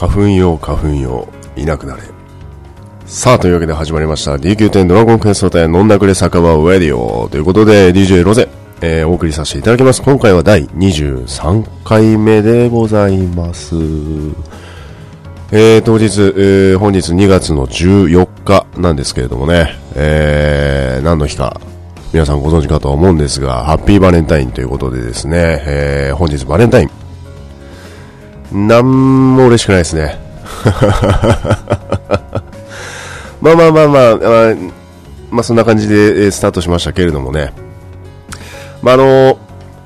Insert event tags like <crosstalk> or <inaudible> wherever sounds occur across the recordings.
花粉用花粉用いなくなれ。さあというわけで始まりました。DQ10 ドラゴンクエスト店飲んだくれ酒場ウェディオということで DJ ロゼ、えー、お送りさせていただきます。今回は第23回目でございます。えー、当日、えー、本日2月の14日なんですけれどもね、えー、何の日か皆さんご存知かと思うんですが、ハッピーバレンタインということでですね、えー、本日バレンタイン。なんも嬉しくないですね。<laughs> まあまあまあまあ、まあ、まあ、そんな感じでスタートしましたけれどもね。まああの、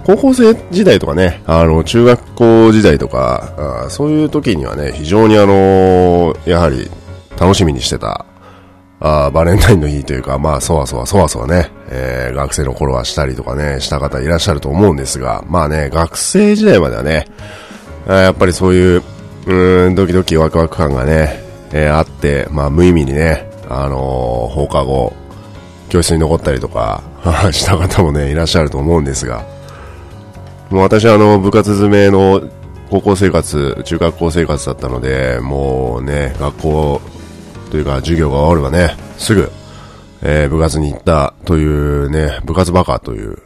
高校生時代とかね、あの、中学校時代とか、そういう時にはね、非常にあの、やはり楽しみにしてた、あバレンタインの日というか、まあ、そわそわそわそわね、えー、学生の頃はしたりとかね、した方いらっしゃると思うんですが、まあね、学生時代まではね、やっぱりそういう、うん、ドキドキワクワク感がね、えー、あって、まあ、無意味にね、あのー、放課後、教室に残ったりとか、<laughs> した方もね、いらっしゃると思うんですが、もう私はあの部活詰めの高校生活、中学校生活だったので、もうね、学校というか授業が終わればね、すぐ、えー、部活に行ったというね、部活バカという、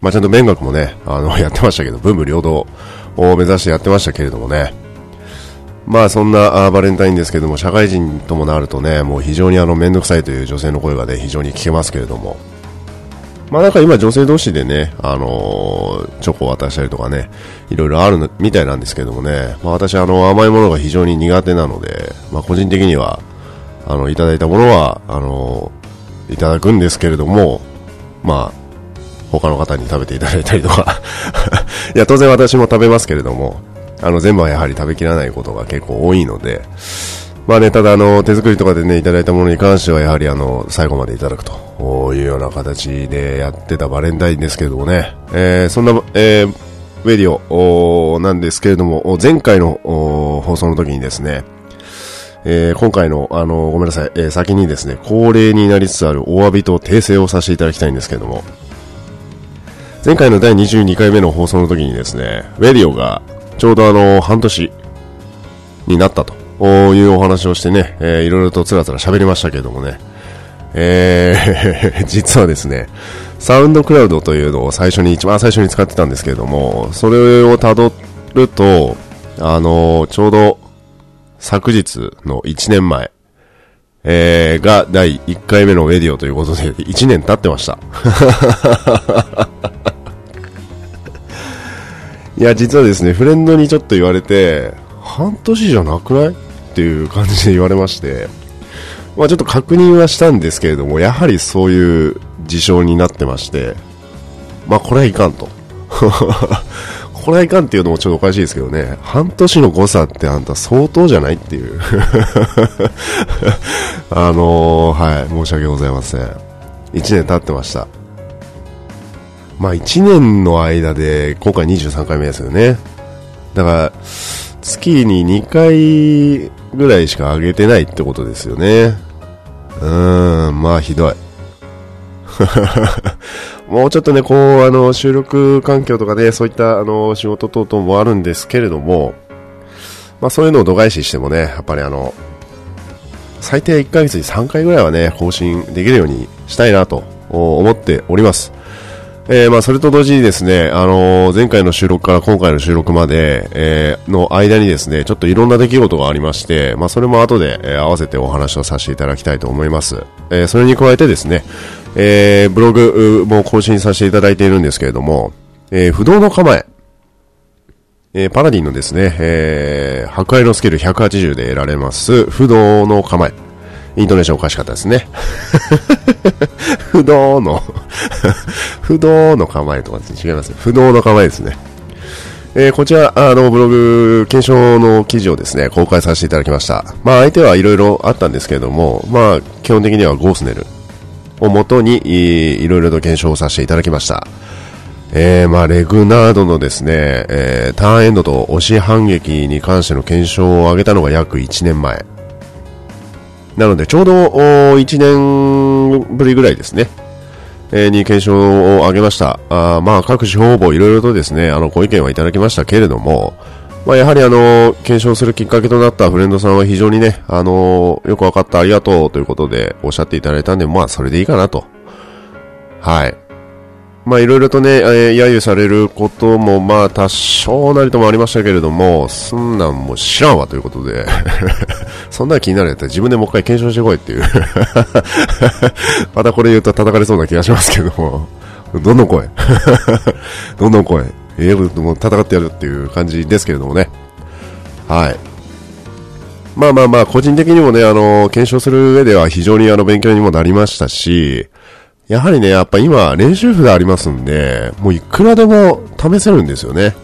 まあ、ちゃんと勉学もね、あの、やってましたけど、文武両道。を目指してやってましたけれどもね、まあそんなバレンタインですけども、社会人ともなるとね、もう非常にあの、めんどくさいという女性の声がね、非常に聞けますけれども、まあなんか今女性同士でね、あのー、チョコを渡したりとかね、いろいろあるみたいなんですけどもね、まあ私あの甘いものが非常に苦手なので、まあ個人的には、あの、いただいたものは、あのー、いただくんですけれども、まあ、他の方に食べていただいたりとか。いや、当然私も食べますけれども、あの、全部はやはり食べきらないことが結構多いので、まあね、ただあの、手作りとかでね、いただいたものに関してはやはりあの、最後までいただくというような形でやってたバレンタインですけれどもね、えー、そんな、えー、ウェディオなんですけれども、前回の放送の時にですね、えー、今回の、あの、ごめんなさい、えー、先にですね、恒例になりつつあるお詫びと訂正をさせていただきたいんですけれども、前回の第22回目の放送の時にですね、ウェディオがちょうどあの、半年になったというお話をしてね、えー、いろいろとつらつら喋りましたけれどもね、えー <laughs> 実はですね、サウンドクラウドというのを最初に、一番最初に使ってたんですけれども、それを辿ると、あの、ちょうど昨日の1年前、えー、が第1回目のウェディオということで、<laughs> 1年経ってました。<laughs> いや、実はですね、フレンドにちょっと言われて、半年じゃなくない？っていう感じで言われまして、まあちょっと確認はしたんですけれども、やはりそういう事象になってまして、まあこれはいかんと。これはいかんっていうのもちょっとおかしいですけどね、半年の誤差ってあんた相当じゃないっていう <laughs> あのー、はい、申し訳ございません。1年経ってました。まあ1年の間で、今回23回目ですよね。だから、月に2回ぐらいしか上げてないってことですよね。うーん、まあひどい。<laughs> もうちょっとね、こう、あの、収録環境とかね、そういった、あの、仕事等々もあるんですけれども、まあそういうのを度外視してもね、やっぱりあの、最低1ヶ月に3回ぐらいはね、更新できるようにしたいなと思っております。えー、まあ、それと同時にですね、あのー、前回の収録から今回の収録まで、えー、の間にですね、ちょっといろんな出来事がありまして、まあ、それも後で、え、合わせてお話をさせていただきたいと思います。え、それに加えてですね、えー、ブログも更新させていただいているんですけれども、えー、不動の構え、えー、パラディンのですね、えー、博愛のスキル180で得られます、不動の構え。イントネーションおかしかったですね。<laughs> 不動の <laughs> 不動の構えとか。違います。不動の構えですね。えー、こちら、あの、ブログ、検証の記事をですね、公開させていただきました。まあ、相手はいろいろあったんですけれども、まあ、基本的にはゴースネルをもとに、いろいろと検証をさせていただきました。えー、まあ、レグナードのですね、えー、ターンエンドと押し反撃に関しての検証を上げたのが約1年前。なので、ちょうど1年ぶりぐらいですね。えー、に検証を上げました。あまあ、各地方々いろいろとですね、あの、ご意見はいただきましたけれども、まあ、やはりあの、検証するきっかけとなったフレンドさんは非常にね、あの、よくわかったありがとうということでおっしゃっていただいたんで、まあ、それでいいかなと。はい。まあ、いろいろとね、えー、揶揄されることも、まあ、多少なりともありましたけれども、そんなんも知らんわということで、<laughs> そんな気になるやったら自分でもう一回検証してこいっていう <laughs> またこれ言うと叩かれそうな気がしますけども、どんどん来い。<laughs> どんどん来い。ええー、も戦ってやるっていう感じですけれどもね。はい。まあまあまあ、個人的にもね、あの、検証する上では非常にあの、勉強にもなりましたし、やはりね、やっぱ今、練習譜がありますんで、もういくらでも試せるんですよね。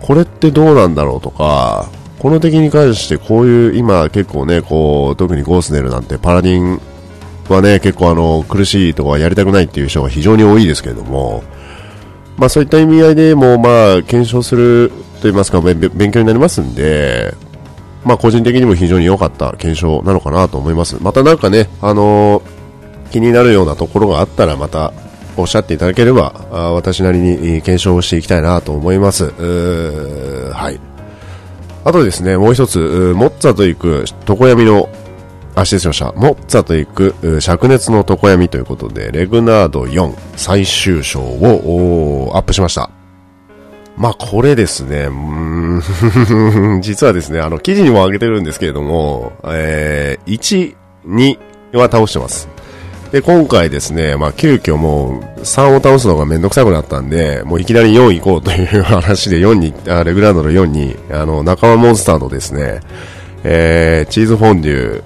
これってどうなんだろうとか、この敵に関してこういう、今結構ね、こう、特にゴースネルなんてパラディンはね、結構あの、苦しいとかやりたくないっていう人が非常に多いですけれども、まあそういった意味合いでもまあ検証すると言いますか勉強になりますんで、まあ個人的にも非常に良かった検証なのかなと思います。またなんかね、あのー、気になるようなところがあったらまたおっしゃっていただければ、あ私なりに検証をしていきたいなと思います。はい。あとですね、もう一つ、モッツァと行く床闇のあ、失礼しました。モッツァと行く、灼熱の床闇ということで、レグナード4最終章をアップしました。まあ、これですね、<laughs> 実はですね、あの、記事にも上げてるんですけれども、えー、1、2は倒してます。で、今回ですね、まあ、急遽もう、3を倒すのがめんどくさくなったんで、もういきなり4行こうという <laughs> 話で4に、あレグランドの4に、あの、仲間モンスターのですね、えー、チーズフォンデュ、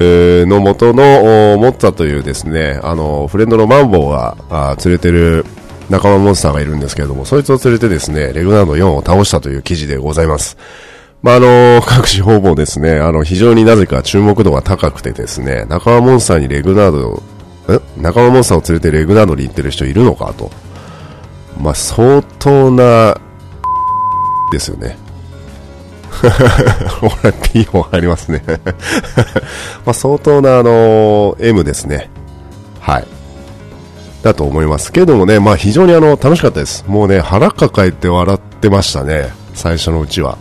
の元のモッツァというですね、あの、フレンドのマンボウが連れてる仲間モンスターがいるんですけれども、そいつを連れてですね、レグナード4を倒したという記事でございます。まあ、あの、各種方々ですね、あの、非常になぜか注目度が高くてですね、仲間モンスターにレグナード、え？仲間モンスターを連れてレグナードに行ってる人いるのかと。まあ、相当な、ですよね。<laughs> ほら、P も入りますね <laughs> まあ、相当な、あの、M ですね。はい。だと思います。けどもね、まあ非常にあの、楽しかったです。もうね、腹抱えて笑ってましたね。最初のうちは。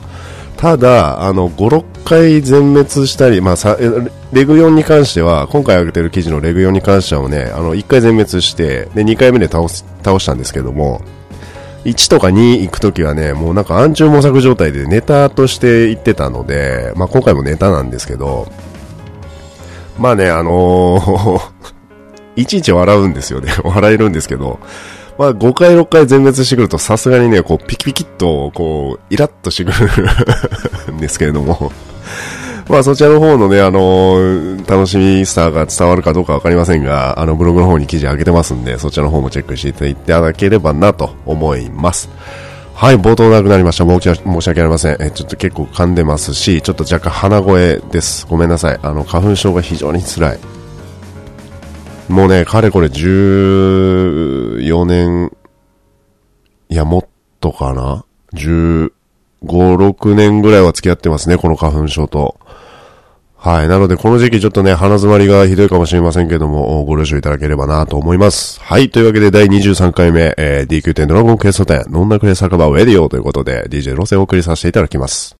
ただ、あの、5、6回全滅したり、まあさ、レグ4に関しては、今回上げてる記事のレグ4に関してはね、あの、1回全滅して、で、2回目で倒す、倒したんですけども、1とか2行くときはね、もうなんか暗中模索状態でネタとして行ってたので、まあ今回もネタなんですけど、まあね、あのー <laughs> いちいち笑うんですよね。<laughs> 笑えるんですけど、まあ5回6回全滅してくるとさすがにね、こうピキピキっと、こう、イラッとしてくるんですけれどもまあそちらの方のね、あのー、楽しみさが伝わるかどうかわかりませんが、あのブログの方に記事上げてますんで、そちらの方もチェックしていただければなと思います。はい、冒頭なくなりました。申し申し訳ありません。え、ちょっと結構噛んでますし、ちょっと若干鼻声です。ごめんなさい。あの、花粉症が非常に辛い。もうね、かれこれ14年、いや、もっとかな ?15、6年ぐらいは付き合ってますね、この花粉症と。はい。なので、この時期ちょっとね、鼻詰まりがひどいかもしれませんけども、ご了承いただければなと思います。はい。というわけで、第23回目、えー、DQ10 ドラゴンクエスト10、ノンナクレ酒場ウェディオということで、DJ 路線を送りさせていただきます。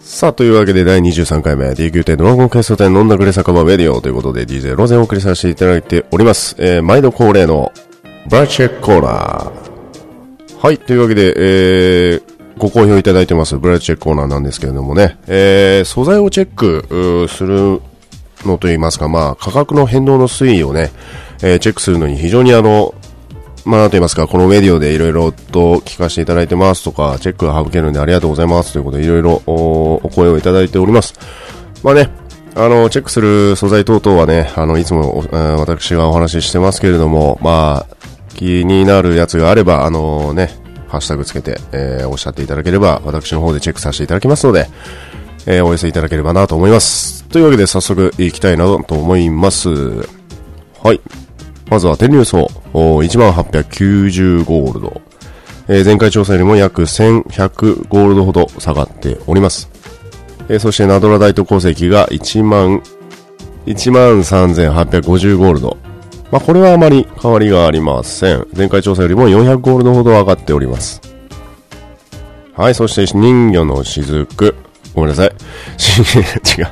さあ、というわけで第23回目、DQ10 ドラゴンクエスト10ノンナクレ酒場ウェディオということで、DJ 路線を送りさせていただいております。えー、毎度恒例の、ブラッチェックコーナー。はい。というわけで、えー、ご好評いただいてます、ブラチェックコーナーなんですけれどもね、えー、素材をチェックするのといいますか、まあ、価格の変動の推移をね、えー、チェックするのに非常にあの、まあ、と言いますか、このメディオでいろいろと聞かせていただいてますとか、チェックが省けるんでありがとうございますということで、いろいろお声をいただいております。まあね、あの、チェックする素材等々はね、あの、いつもえ、私がお話ししてますけれども、まあ、気になるやつがあれば、あのね、ハッシュタグつけて、えー、おっしゃっていただければ、私の方でチェックさせていただきますので、えー、お寄せいただければなと思います。というわけで早速行きたいなと思います。はい。まずは天竜層、1890ゴールド。えー、前回調査よりも約1100ゴールドほど下がっております。えー、そしてナドラ大都鉱石が1万、1万3850ゴールド。まあ、これはあまり変わりがありません。前回調査よりも400ゴールドほど上がっております。はい、そして人魚の雫。ごめんなさい。<laughs> 違う。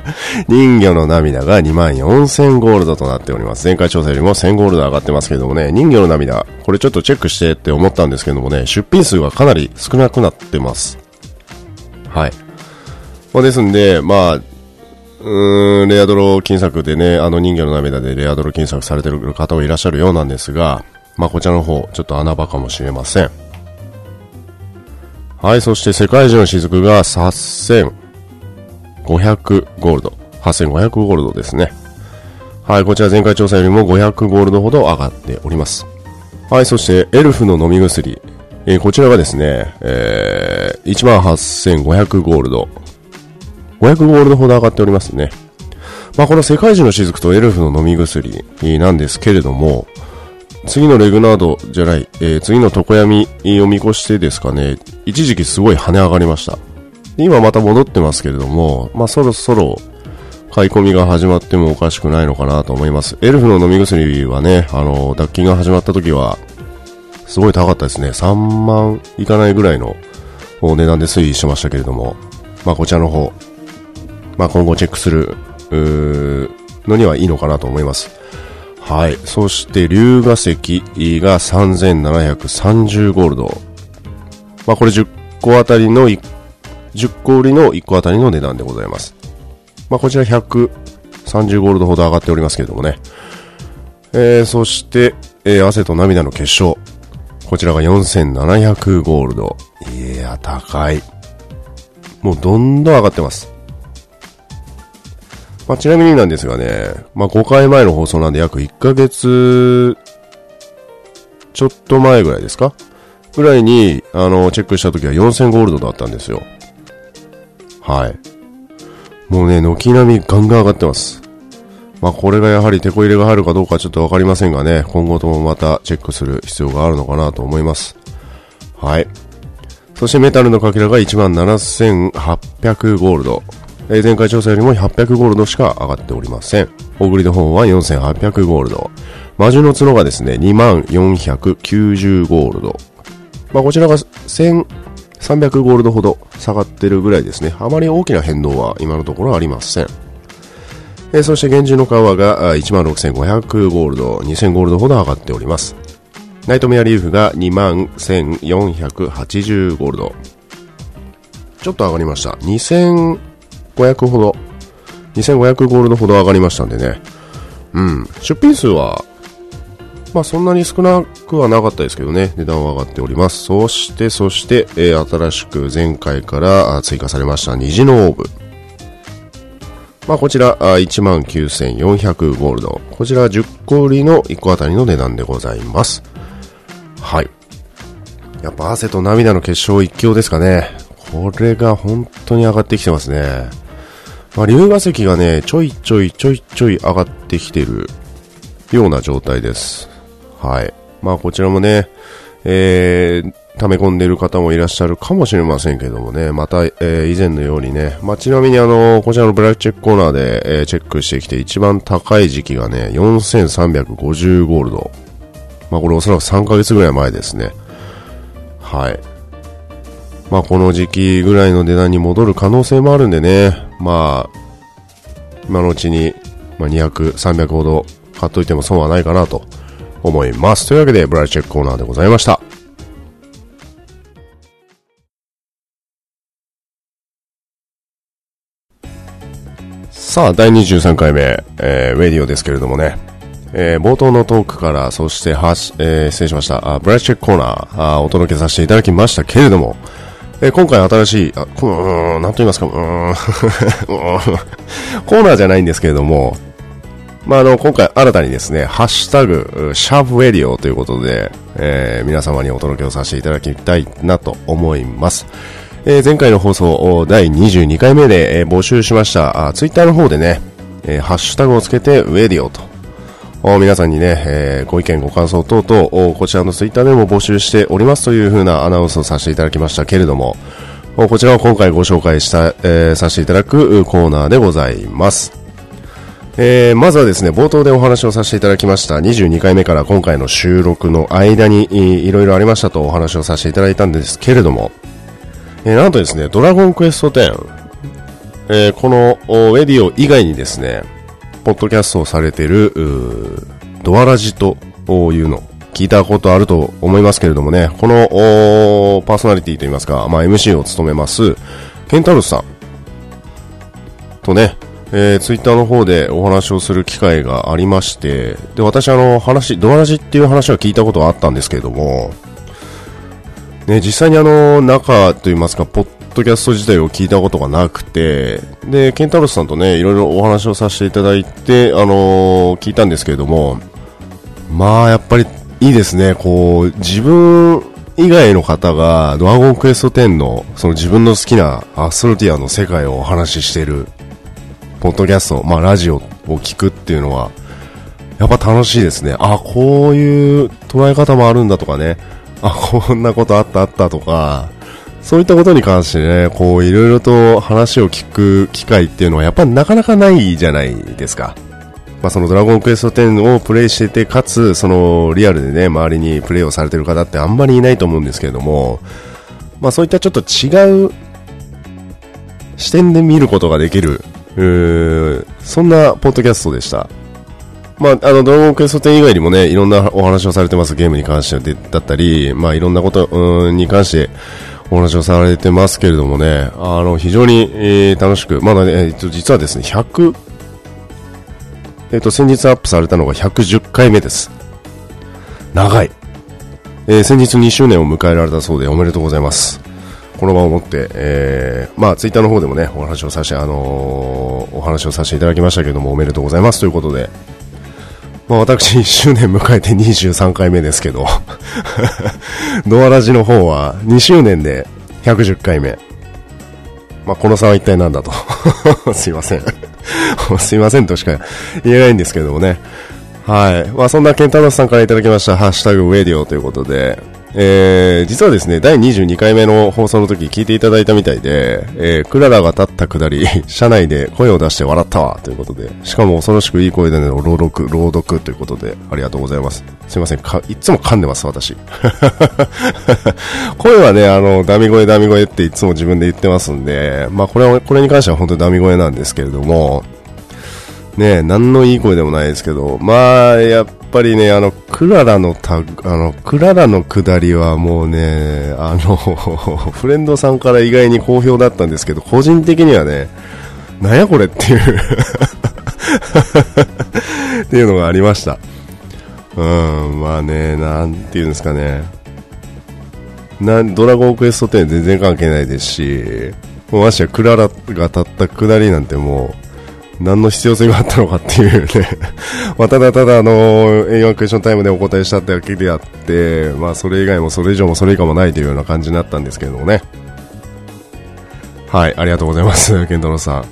人魚の涙が2万4000ゴールドとなっております。前回調査よりも1000ゴールド上がってますけどもね、人魚の涙、これちょっとチェックしてって思ったんですけどもね、出品数がかなり少なくなってます。はい。まあ、ですんで、まあ、うーん、レアドロ金作でね、あの人魚の涙でレアドロ金作されてる方がいらっしゃるようなんですが、まあ、こちらの方、ちょっと穴場かもしれません。はい、そして世界中の雫が8500ゴールド。8500ゴールドですね。はい、こちら前回調査よりも500ゴールドほど上がっております。はい、そしてエルフの飲み薬。えー、こちらがですね、えー、18,500ゴールド。500ゴールドほど上がっておりますね。まあ、この世界中の雫とエルフの飲み薬なんですけれども、次のレグナードじゃない、えー、次の常闇を見越してですかね、一時期すごい跳ね上がりました。今また戻ってますけれども、まあ、そろそろ買い込みが始まってもおかしくないのかなと思います。エルフの飲み薬はね、あの、脱菌が始まった時は、すごい高かったですね。3万いかないぐらいの値段で推移しましたけれども、まあこちらの方、まあ今後チェックする、のにはいいのかなと思います。はい。そして、龍河石が3730ゴールド。まあこれ10個あたりの、10個売りの1個あたりの値段でございます。まあこちら130ゴールドほど上がっておりますけれどもね。えー、そして、えー、汗と涙の結晶。こちらが4700ゴールド。いや、高い。もうどんどん上がってます。まあ、ちなみになんですがね、まあ、5回前の放送なんで約1ヶ月、ちょっと前ぐらいですか？ぐらいに、あの、チェックした時は4000ゴールドだったんですよ。はい。もうね、軒並みガンガン上がってます。まあ、これがやはり手こ入れが入るかどうかちょっとわかりませんがね、今後ともまたチェックする必要があるのかなと思います。はい。そしてメタルのかけらが17,800ゴールド。え、前回調査よりも800ゴールドしか上がっておりません。オグリの方は4800ゴールド。魔獣の角がですね、2490ゴールド。まあ、こちらが1300ゴールドほど下がってるぐらいですね。あまり大きな変動は今のところありません。え、そして厳重の皮が16,500ゴールド、2000ゴールドほど上がっております。ナイトメアリーフが21,480ゴールド。ちょっと上がりました。2000 2500ほど、2500ゴールドほど上がりましたんでね。うん。出品数は、まあそんなに少なくはなかったですけどね、値段は上がっております。そして、そして、えー、新しく前回から追加されました虹のオーブ。まあ、こちら、19,400ゴールド。こちら10個売りの1個あたりの値段でございます。はい。やっぱ汗と涙の結晶一強ですかね。これが本当に上がってきてますね。まあ、龍河石がね、ちょいちょいちょいちょい上がってきてるような状態です。はい。まあ、こちらもね、えー、溜め込んでいる方もいらっしゃるかもしれませんけどもね、また、えー、以前のようにね、まあ、ちなみにあの、こちらのブラックチェックコーナーで、えー、チェックしてきて一番高い時期がね、4350ゴールド。まあ、これおそらく3ヶ月ぐらい前ですね。はい。まあ、この時期ぐらいの値段に戻る可能性もあるんでね、まあ、今のうちに、ま、200、300ほど買っといても損はないかなと思います。というわけで、ブラックチェックコーナーでございました。さあ、第23回目、えー、ウェディオですけれどもね、えー、冒頭のトークから、そしてはし、えー、失礼しました、あブラッチェックコーナーあお届けさせていただきましたけれども、えー、今回新しい、あ、こ、うん、なんと言いますか、うん、<laughs> コーナーじゃないんですけれども、まあ、あの、今回新たにですね、ハッシュタグ、シャープウェディオということで、えー、皆様にお届けをさせていただきたいなと思います。えー、前回の放送第22回目で、え、募集しましたツイッターの方でね、え、ハッシュタグをつけてウェディオと皆さんにね、えー、ご意見ご感想等々こちらのツイッターでも募集しておりますという風なアナウンスをさせていただきましたけれどもこちらを今回ご紹介した、えー、させていただくコーナーでございます。えー、まずはですね、冒頭でお話をさせていただきました22回目から今回の収録の間にいろいろありましたとお話をさせていただいたんですけれども、えー、なんとですね、ドラゴンクエスト10、えー、このウェディオ以外にですね、ポッドキャストをされてる、ドアラジというの、聞いたことあると思いますけれどもね、このパーソナリティといいますか、まあ、MC を務めます、ケンタロスさんとね、えー、ツイッターの方でお話をする機会がありまして、で、私あの話、ドアラジっていう話は聞いたことはあったんですけれども、ね、実際にあの、中といいますか、ポッドキャスト自体を聞いたことがなくて、で、ケンタロスさんとね、いろいろお話をさせていただいて、あのー、聞いたんですけれども、まあ、やっぱりいいですね、こう、自分以外の方が、ドラゴンクエスト10の、その自分の好きなアストロティアの世界をお話ししているポッドキャスト、まあラジオを聞くっていうのは、やっぱ楽しいですね。あ、こういう捉え方もあるんだとかね。あ、こんなことあったあったとか、そういったことに関してね、こういろいろと話を聞く機会っていうのはやっぱなかなかないじゃないですか。まあ、そのドラゴンクエスト10をプレイしてて、かつ、そのリアルでね、周りにプレイをされてる方ってあんまりいないと思うんですけれども、まあそういったちょっと違う視点で見ることができるそんなポッドキャストでした。まあ、あの、ドラゴンクエスト10以外にもね、いろんなお話をされてますゲームに関してだったり、まあ、いろんなことに関してお話をされてますけれどもね、あの、非常に、えー、楽しく、まだね、えっと、実はですね、100、えっと、先日アップされたのが110回目です。長い。えー、先日2周年を迎えられたそうでおめでとうございます。この場を持って、えー、まあ、ツイッターの方でもね、お話をさせて、あのー、お話をさせていただきましたけれども、おめでとうございますということで、まあ、私1周年迎えて23回目ですけどドアラジの方は2周年で110回目。まあ、この差は一体何だと <laughs> すいません <laughs> すいませんとしか言えないんですけどもね。はい。まあ、そんなケンタロスさんから頂きました、ハッシュタグウェディオということで、えー、実はですね、第22回目の放送の時聞いていただいたみたいで、えー、クララが立ったくだり、<laughs> 車内で声を出して笑ったわ、ということで、しかも恐ろしくいい声での朗読、朗読ということで、ありがとうございます。すいません、か、いつも噛んでます、私。<laughs> 声はね、あの、ダミ声ダミ声っていつも自分で言ってますんで、まあこれは、これに関しては本当にダミ声なんですけれども、ね何のいい声でもないですけど、まあ、やっぱりね、あの、クララのた、あの、クララの下りはもうね、あの、<laughs> フレンドさんから意外に好評だったんですけど、個人的にはね、なんやこれっていう <laughs> っていうのがありました。うん、まあね、なんていうんですかね。なドラゴンクエスト10全然関係ないですし、もうましてクララが立った下りなんてもう、何の必要性があったのかっていうね <laughs> まあ、ただただあの、A1 クエスチョンタイムでお答えしただけであって、まあ、それ以外もそれ以上もそれ以下もないというような感じになったんですけれどもね。はい、ありがとうございます、<laughs> ケンタロウさん。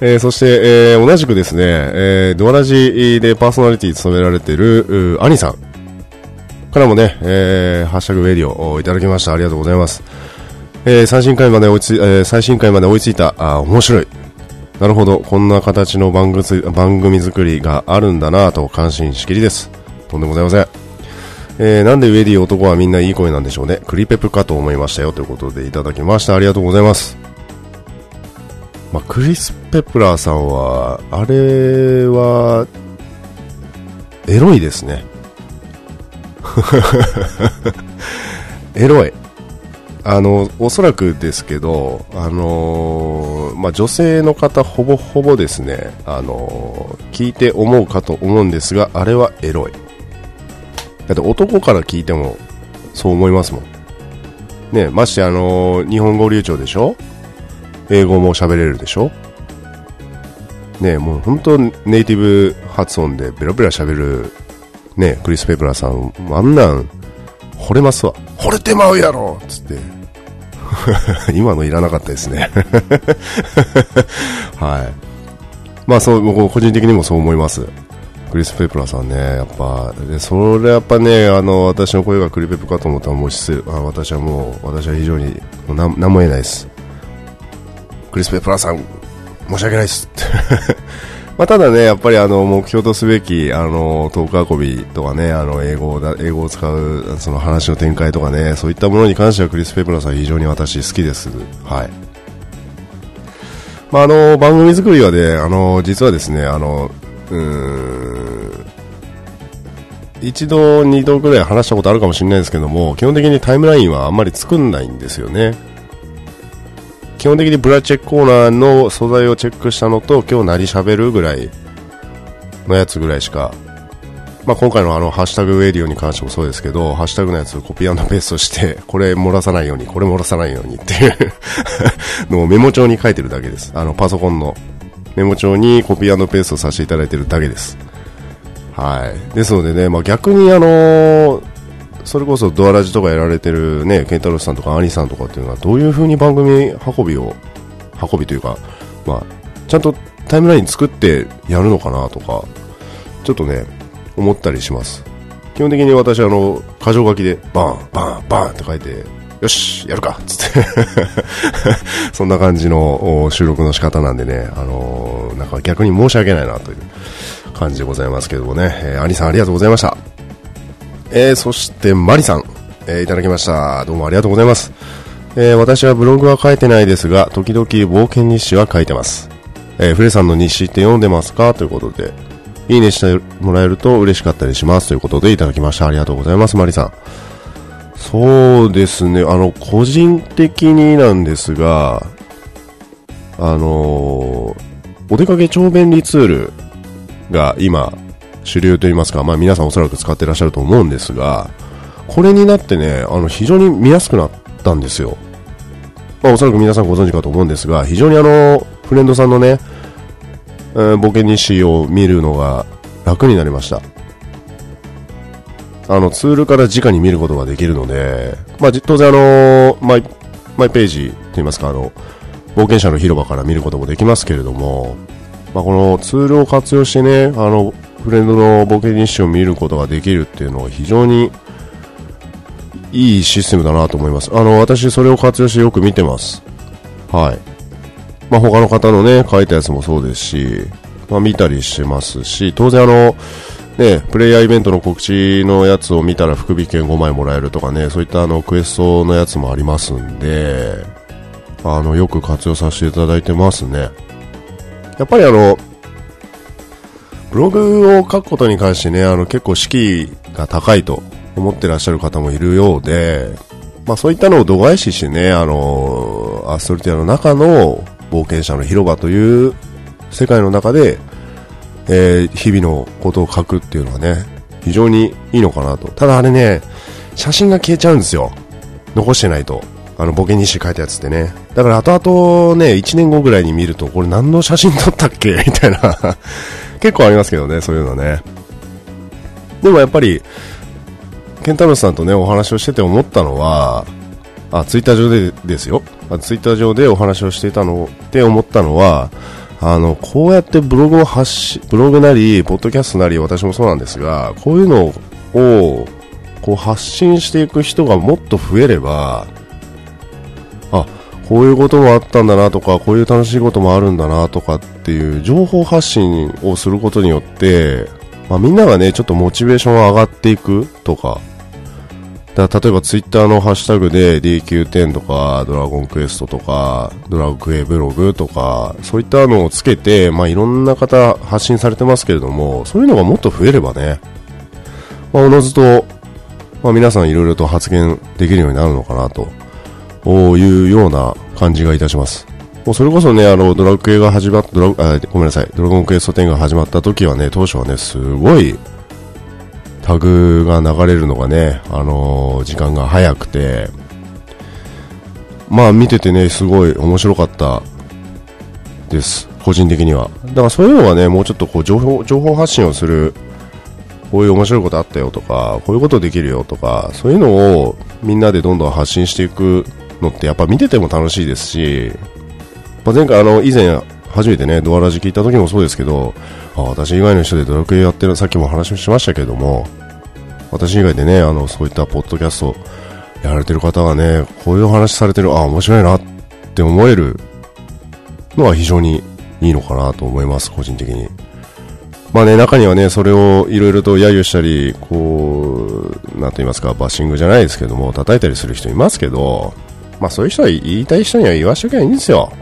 えー、そして、えー、同じくですね、えー、ドアラジでパーソナリティ務められている、アニさんからもね、えー、ハッシュタグウェディオをいただきました。ありがとうございます。え、最新回まで追いつ、え、最新回まで追いついた、あ、面白い。なるほど、こんな形の番組番組作りがあるんだなぁと感心しきりです。とんでもございません。えー、なんでウェディ男はみんないい声なんでしょうね。クリペプかと思いましたよということでいただきました。ありがとうございます。まあ、クリス・ペプラーさんは、あれは、エロいですね。<laughs> エロい。あの、おそらくですけど、あのー、まあ、女性の方ほぼほぼですね、あのー、聞いて思うかと思うんですが、あれはエロい。だって男から聞いてもそう思いますもん。ね、ましてあのー、日本語流暢でしょ？英語も喋れるでしょ？ね、もう本当ネイティブ発音でベラベラ喋る、ね、クリス・ペプラーさん、あんなん、惚れますわ。惚れてまうやろつって。<laughs> 今のいらなかったですね <laughs> はい。まあそう、僕個人的にもそう思います。クリス・ペプラさんね、やっぱ、で、それやっぱね、あの、私の声がクリペプかと思ったらもう失礼、あ私はもう、私は非常に、もう何何も言えないです。クリス・ペプラさん、申し訳ないです。まあ、ただね、やっぱりあの目標とすべきあのトーク運びとかね、あの英語だ英語を使うその話の展開とかね、そういったものに関してはクリス・ペプラスは非常に私好きです。はい。まあ、あの番組作りはね、あの実はですね、あのうん一度、二度ぐらい話したことあるかもしれないですけども、基本的にタイムラインはあんまり作んないんですよね。基本的にブラチェックコーナーの素材をチェックしたのと今日何喋るぐらいのやつぐらいしか、まあ、今回のあのハッシュタグウェディオに関してもそうですけどハッシュタグのやつをコピーペーストしてこれ漏らさないようにこれ漏らさないようにっていう <laughs> のをメモ帳に書いてるだけです。あのパソコンのメモ帳にコピーペーストさせていただいてるだけです。はい。ですのでね、まあ、逆にあのーそれこそドアラジとかやられてるね、ケンタロスさんとかアニさんとかっていうのはどういう風に番組運びを、運びというか、まあ、ちゃんとタイムライン作ってやるのかなとか、ちょっとね、思ったりします。基本的に私あの、箇条書きでバン、バン、バンって書いて、よし、やるかつって <laughs> そんな感じの収録の仕方なんでね、あのー、なんか逆に申し訳ないなという感じでございますけどもね、えー、アニさんありがとうございました。えー、そしてマリさん、えー、いただきました。どうもありがとうございます、えー、私はブログは書いてないですが時々冒険日誌は書いてます、えー、フレさんの日誌って読んでますか？ということでいいねしてもらえると嬉しかったりします。ということでいただきました。ありがとうございますマリさん。そうですね。あの個人的になんですがあのお出かけ超便利ツールが今主流といいますか、まあ皆さんおそらく使ってらっしゃると思うんですが、これになってね、あの非常に見やすくなったんですよ。まあおそらく皆さんご存知かと思うんですが、非常にあの、フレンドさんのね、えー、ボケ日誌を見るのが楽になりました。あの、ツールから直に見ることができるので、まあ当然あの、マイ、マイページといいますか、あの、冒険者の広場から見ることもできますけれども、まあ、このツールを活用してね、あの、フレンドのボケ日誌を見ることができるっていうのは非常にいいシステムだなと思います。あの、私それを活用してよく見てます。はい。まあ、他の方のね、書いたやつもそうですし、まあ、見たりしてますし、当然あの、ね、プレイヤーイベントの告知のやつを見たら福引券5枚もらえるとかね、そういったあの、クエストのやつもありますんで、あの、よく活用させていただいてますね。やっぱりあの、ブログを書くことに関してね、あの結構敷居が高いと思ってらっしゃる方もいるようで、まあそういったのを度外視してね、あの、アストルティアの中の冒険者の広場という世界の中で、えー、日々のことを書くっていうのはね、非常にいいのかなと。ただあれね、写真が消えちゃうんですよ。残してないと。あの、ボケ日誌書いたやつってね。だから後々ね、1年後ぐらいに見ると、これ何の写真撮ったっけ？<laughs> みたいな結構ありますけどね、そういうのね。でもやっぱり、ケンタロスさんとね、お話をしてて思ったのは、あ、ツイッター上でですよ。ツイッター上でお話をしていたのって思ったのは、あの、こうやってブログを発し、ブログなり、ポッドキャストなり、私もそうなんですが、こういうのを、こう発信していく人がもっと増えれば、こういうこともあったんだなとか、こういう楽しいこともあるんだなとかっていう情報発信をすることによって、まあ、みんながね、ちょっとモチベーションが上がっていくとか、だか例えばツイッターのハッシュタグで DQ10 とか、ドラゴンクエストとか、ドラクエブログとか、そういったのをつけて、まあいろんな方発信されてますけれども、そういうのがもっと増えればね、まあおのずと、まあ皆さんいろいろと発言できるようになるのかなというような感じがいたします。もうそれこそね、あの、ドラクエが始まっ、ドラ、あ、ごめんなさい、ドラゴンクエスト10が始まった時はね、当初はね、すごい、タグが流れるのがね、あのー、時間が早くて、まあ見ててね、すごい面白かったです。個人的には。だからそういうのがね、もうちょっとこう情報、情報発信をする、こういう面白いことあったよとか、こういうことできるよとか、そういうのをみんなでどんどん発信していくのってやっぱ見てても楽しいですし、まあ、前回あの以前初めてねドアラジ聞いた時もそうですけどあ私以外の人でドラクエやってるさっきも話しましたけども私以外でねあのそういったポッドキャストやられてる方がねこういう話されてるあ面白いなって思えるのは非常にいいのかなと思います個人的に。まあね、中にはね、それをいろいろと揶揄したり、こう、なんと言いますか、バッシングじゃないですけども、叩いたりする人いますけど、まあそういう人は言いたい人には言わしときゃいいんですよ。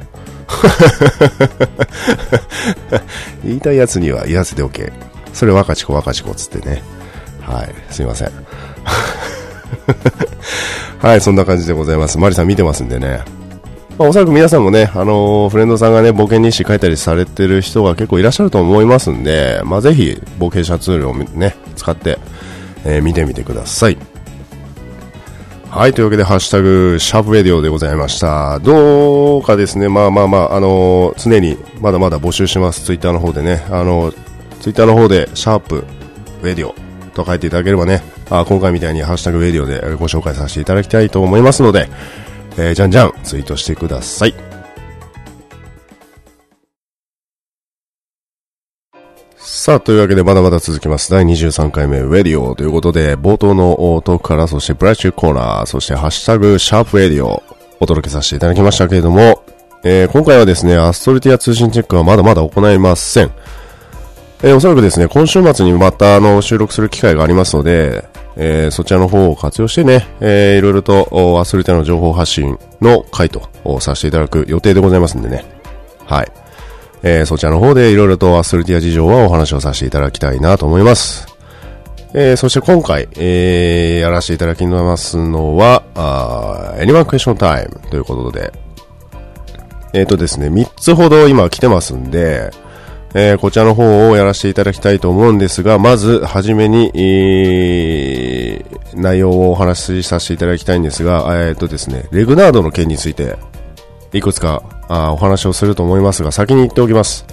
<laughs> 言いたいやつには言わせておけ。それ若ち子若ち子つってね。はい、すいません。<laughs> はい、そんな感じでございます。マリさん見てますんでね。まあ、おそらく皆さんもね、あのー、フレンドさんがね、冒険日誌書いたりされてる人が結構いらっしゃると思いますんで、まあ、ぜひ、冒険者ツールをね、使って、えー、見てみてください。はい、というわけで、ハッシュタグ、シャープレディオでございました。どうかですね、まあまあまあ、あのー、常にまだまだ募集します。ツイッターの方でね、あのツイッターの方で、シャープ、ウェディオと書いていただければね、あ今回みたいにハッシュタグウェディオでご紹介させていただきたいと思いますので、えー、じゃんじゃんツイートしてください。さあ、というわけでまだまだ続きます。第23回目、ウェディオということで、冒頭のトークから、そしてブラッシュコーナー、そしてハッシュタグ、シャープウェディオ、お届けさせていただきましたけれども、えー、今回はですね、アストルティア通信チェックはまだまだ行いません。えー、おそらくですね、今週末にまたあの収録する機会がありますので、えー、そちらの方を活用してね、えー、いろいろとアストリートの情報発信の回とさせていただく予定でございますんでね。はい。えー、そちらの方でいろいろとアスリティア事情はお話をさせていただきたいなと思います。えー、そして今回、えー、やらせていただきますのは、あ Anyone Question Time ということで、えっ、ー、とですね、3つほど今来てますんで、えー、こちらの方をやらせていただきたいと思うんですが、まず、はじめに、えー、内容をお話しさせていただきたいんですが、えっ、ー、とですね、レグナードの件について、いくつかあお話をすると思いますが、先に言っておきます。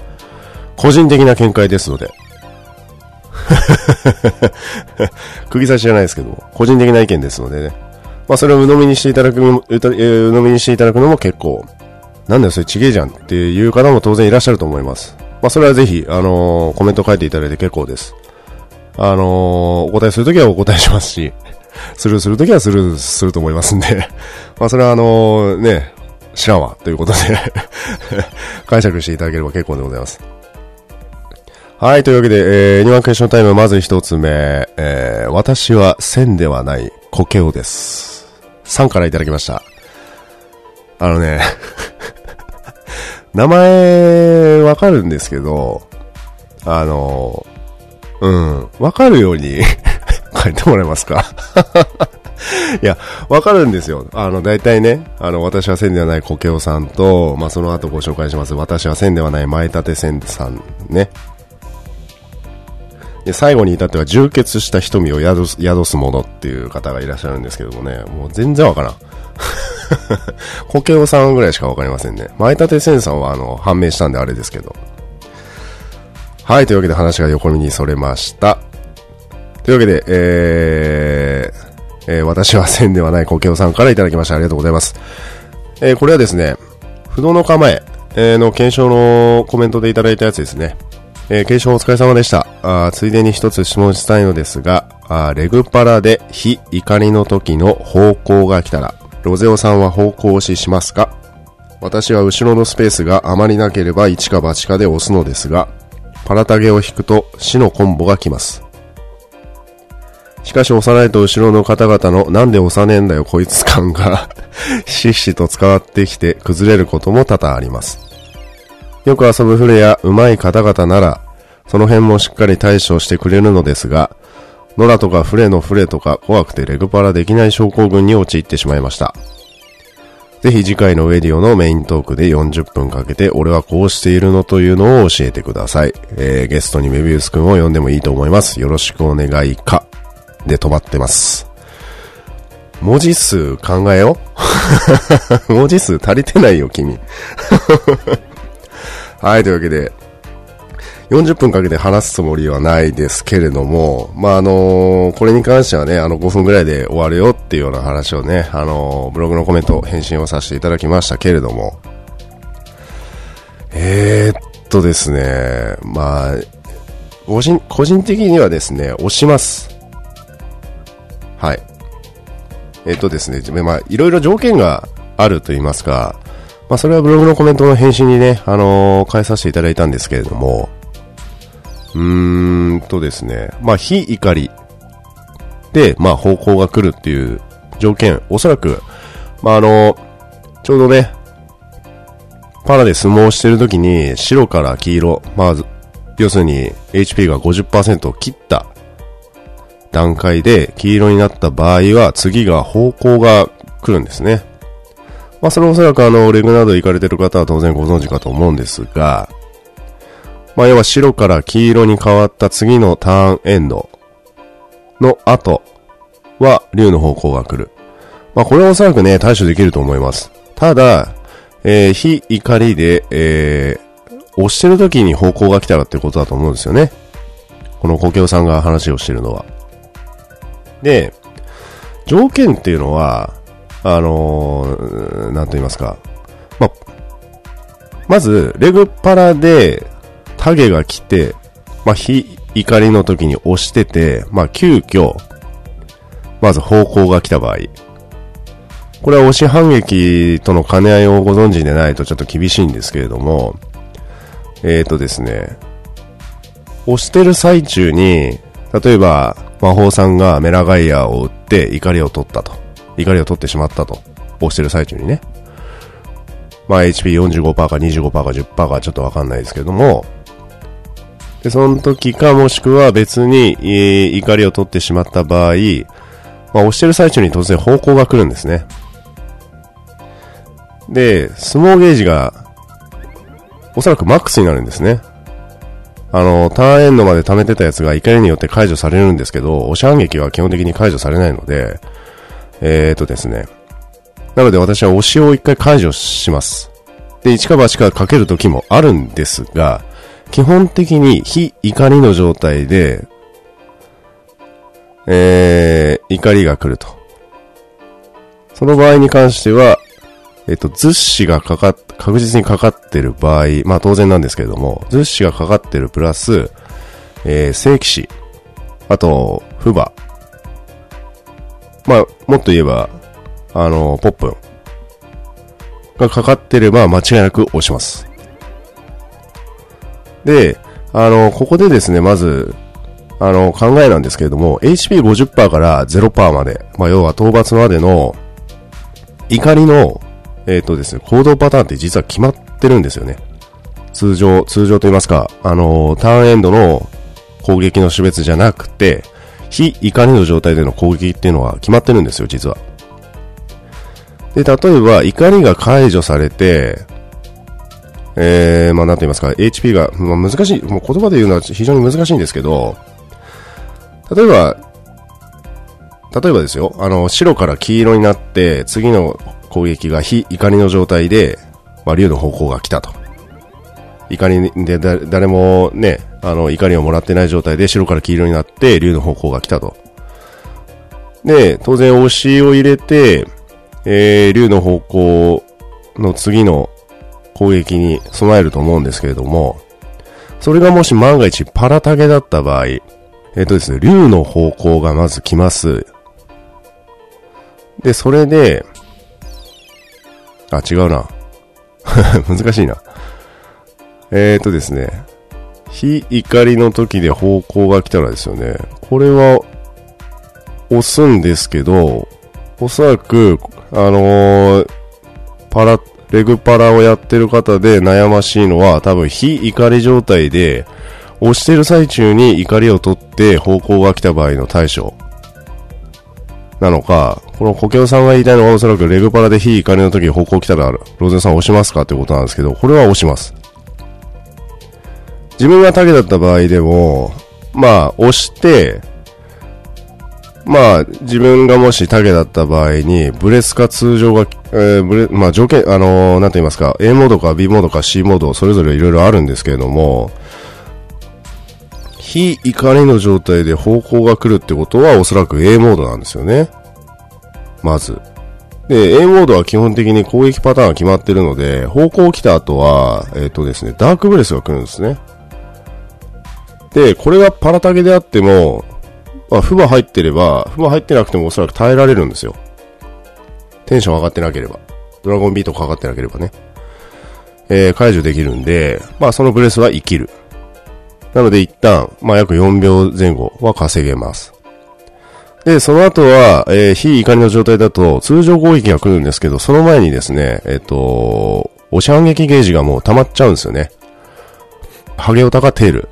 個人的な見解ですので。<laughs> 釘刺しじゃないですけども、個人的な意見ですのでね。まあ、それを鵜呑みにしていただく、鵜呑みにしていただくのも結構、なんだよ、それちげえじゃんっていう方も当然いらっしゃると思います。まあ、それはぜひ、あのー、コメント書いていただいて結構です。あのー、お答えするときはお答えしますし、スルーするときはスルーすると思いますんで、まあ、それはあのー、ね、知らんわ、ということで解釈していただければ結構でございます。はい、というわけで、えー、ニワンクエスチョンタイム、まず一つ目、えー、私は線ではないコケオです。3からいただきました。あのね名前わかるんですけど、あの、うん、わかるように書いてもらえますか <laughs> いや、わかるんですよ。あの、大体ね、あの、私は線ではないコケオさんと、まあ、その後ご紹介します。私は線ではない前立線さんね。で、最後に至っては充血した瞳を宿す、宿すものっていう方がいらっしゃるんですけどもね、もう全然わからん。<laughs> コケオさんぐらいしかわかりませんね。前立線さんはあの、判明したんであれですけど。はい、というわけで話が横目にそれました。というわけで、えー、えー、私は線ではないコケオさんからいただきました。ありがとうございます。えー、これはですね、不動の構え、えー、の検証のコメントでいただいたやつですね。えー、検証お疲れ様でした。あついでに一つ質問したいのですが、あレグパラで非怒りの時の方向が来たら、ロゼオさんは方向押ししますか？私は後ろのスペースがあまりなければ一か八かで押すのですが、パラタゲを引くと死のコンボが来ます。しかし押さないと後ろの方々のなんで押さねえんだよこいつ感が <laughs> しっしと伝わってきて崩れることも多々あります。よく遊ぶフレや上手い方々なら、その辺もしっかり対処してくれるのですが、ノラとかフレのフレとか怖くてレグパラできない症候群に陥ってしまいました。ぜひ次回のウェディオのメイントークで40分かけて俺はこうしているのというのを教えてください。えー、ゲストにメビウス君を呼んでもいいと思います。よろしくお願いか。で止まってます。文字数考えよ <laughs> 文字数足りてないよ、君。<laughs> はい、というわけで、40分かけて話すつもりはないですけれども、まあ、あの、これに関してはね、あの、5分ぐらいで終わるよっていうような話をね、あの、ブログのコメント、返信をさせていただきましたけれども、えー、っとですね、まあ、個人、個人的にはですね、押します。はい。えっとですね、まあ、いろいろ条件があると言いますか、まあ、それはブログのコメントの返信にね、あのー、返させていただいたんですけれども、うーんとですね、まあ、非怒りで、まあ、方向が来るっていう条件、おそらく、まあ、あの、ちょうどね、パラで相撲をしてる時に白から黄色、まあ、要するに HP が50%を切った段階で黄色になった場合は次が方向が来るんですね。まあそれおそらくあのレグなど行かれてる方は当然ご存知かと思うんですが、まあ要は白から黄色に変わった次のターンエンドの後は竜の方向が来る。まあこれはおそらくね対処できると思います。ただ、えー、非怒りで、えー、押してる時に方向が来たらってことだと思うんですよね。このコケオさんが話をしてるのは。で、条件っていうのは、あのー、なんと言いますか。ま、まず、レグパラで、タゲが来て、まあ、非怒りの時に押してて、まあ、急遽、まず方向が来た場合、これは押し反撃との兼ね合いをご存知でないとちょっと厳しいんですけれども、えーとですね、押してる最中に、例えば、魔法さんがメラガイアを撃って怒りを取ったと。怒りを取ってしまったと。押してる最中にね。まあ HP45% か25%か10%かちょっとわかんないですけども、で、その時かもしくは別に、えー、怒りを取ってしまった場合、まあ押してる最中に突然方向が来るんですね。で、相撲ゲージが、おそらくマックスになるんですね。あの、ターンエンドまで溜めてたやつが怒りによって解除されるんですけど、押し反撃は基本的に解除されないので、えーとですね。なので私は押しを一回解除します。で、一か八かかける時もあるんですが、基本的に非怒りの状態で、えー、怒りが来ると。その場合に関しては、えっと、図紙がかかっ、確実にかかってる場合、まあ当然なんですけれども、図紙がかかってるプラス、えー、正規紙、あと、フバ。まあ、もっと言えば、あの、ポップンがかかってれば間違いなく押します。で、あの、ここでですね、まず、あの、考えなんですけれども、HP50% から0%まで、まあ、要は討伐までの怒りのえっ、ー、とですね、行動パターンって実は決まってるんですよね。通常、通常と言いますか、あのー、ターンエンドの攻撃の種別じゃなくて、非怒りの状態での攻撃っていうのは決まってるんですよ、実は。で、例えば、怒りが解除されて、えー、まあ、なんて言いますか、HP が、まあ、難しい、もう言葉で言うのは非常に難しいんですけど、例えば、例えばですよ、あの、白から黄色になって、次の攻撃が非怒りの状態で、まあ、竜の方向が来たと。怒りで、誰もね、あの、怒りをもらってない状態で白から黄色になって、竜の方向が来たと。で、当然押しを入れて、えー、竜の方向の次の攻撃に備えると思うんですけれども、それがもし万が一パラタゲだった場合、えっ、ー、とですね、竜の方向がまず来ます。で、それで、あ、違うな。<laughs> 難しいな。えーとですね。非怒りの時で方向が来たらですよね。これは、押すんですけど、おそらく、あのー、パラ、レグパラをやってる方で悩ましいのは、多分非怒り状態で、押してる最中に怒りを取って方向が来た場合の対処。なのか、このコケオさんが言いたいのはおそらくレグパラで非怒りの時に方向来たら、ロゼンさん押しますかってことなんですけど、これは押します。自分がタゲだった場合でも、まあ、押して、まあ、自分がもしタゲだった場合に、ブレスか通常が、えー、ブレ、まあ条件、あのー、なんて言いますか、A モードか B モードか C モード、それぞれいろいろあるんですけれども、非怒りの状態で方向が来るってことはおそらく A モードなんですよね。まず。で、A モードは基本的に攻撃パターンが決まってるので、方向来た後は、えっ、ー、とですね、ダークブレスが来るんですね。で、これがパラタゲであっても、まあ、フバ入ってれば、フバ入ってなくてもおそらく耐えられるんですよ。テンション上がってなければ。ドラゴンビートかかってなければね。えー、解除できるんで、まあそのブレスは生きる。なので一旦、まあ、約4秒前後は稼げます。で、その後は、えー、非怒りの状態だと、通常攻撃が来るんですけど、その前にですね、えっ、ー、と、押し反撃ゲージがもう溜まっちゃうんですよね。ハゲオタかテール。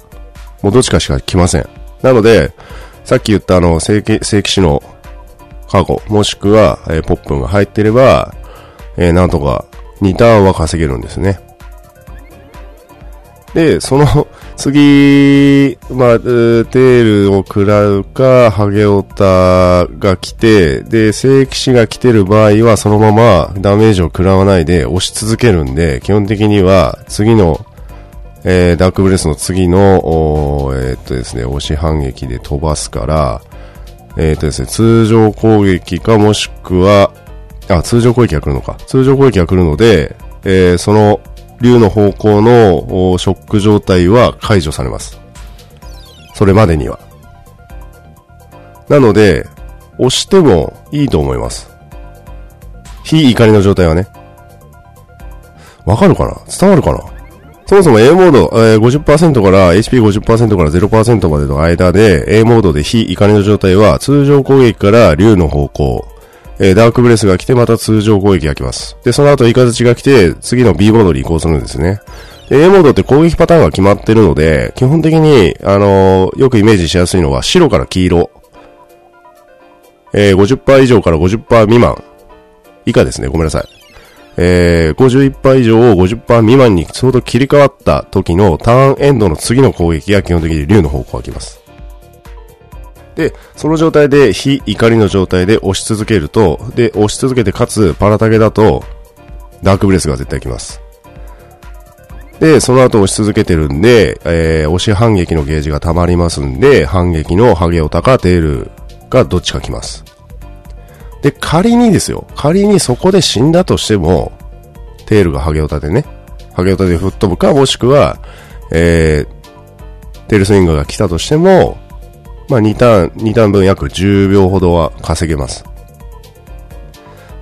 もうどっちかしか来ません。なので、さっき言ったあの、正規、正規士のカゴ、もしくは、えー、ポップンが入ってれば、えー、なんとか2ターンは稼げるんですね。で、その次、まあ、テールを食らうか、ハゲオタが来て、で、聖騎士が来てる場合は、そのままダメージを食らわないで押し続けるんで、基本的には次の、えー、ダークブレスの次の、えー、っとですね、押し反撃で飛ばすから、えー、っとですね、通常攻撃かもしくは、あ、通常攻撃が来るのか。通常攻撃が来るので、えー、その竜の方向のショック状態は解除されます。それまでには。なので、押してもいいと思います。非怒りの状態はね。わかるかな？伝わるかな？そもそも A モード、えー、50%から HP50% から0%までの間で A モードで非怒りの状態は通常攻撃から竜の方向、えー、ダークブレスが来てまた通常攻撃が来ます。で、その後イカズチが来て、次の B モードに移行するんですね。で、A モードって攻撃パターンが決まってるので、基本的に、あのー、よくイメージしやすいのは白から黄色。えー、50%以上から50%未満。以下ですね。ごめんなさい。えー、51%以上を50%未満にちょうど切り替わった時のターンエンドの次の攻撃が基本的に竜の方向が来ます。で、その状態で非怒りの状態で押し続けると、で、押し続けてかつパラタゲだと、ダークブレスが絶対来ます。で、その後押し続けてるんで、えー、押し反撃のゲージが溜まりますんで、反撃のハゲオタかテールがどっちか来ます。で、仮にですよ、仮にそこで死んだとしても、テールがハゲオタでね、ハゲオタで吹っ飛ぶか、もしくは、えー、テールスイングが来たとしても、まあ、2ターン、2ターン分約10秒ほどは稼げます。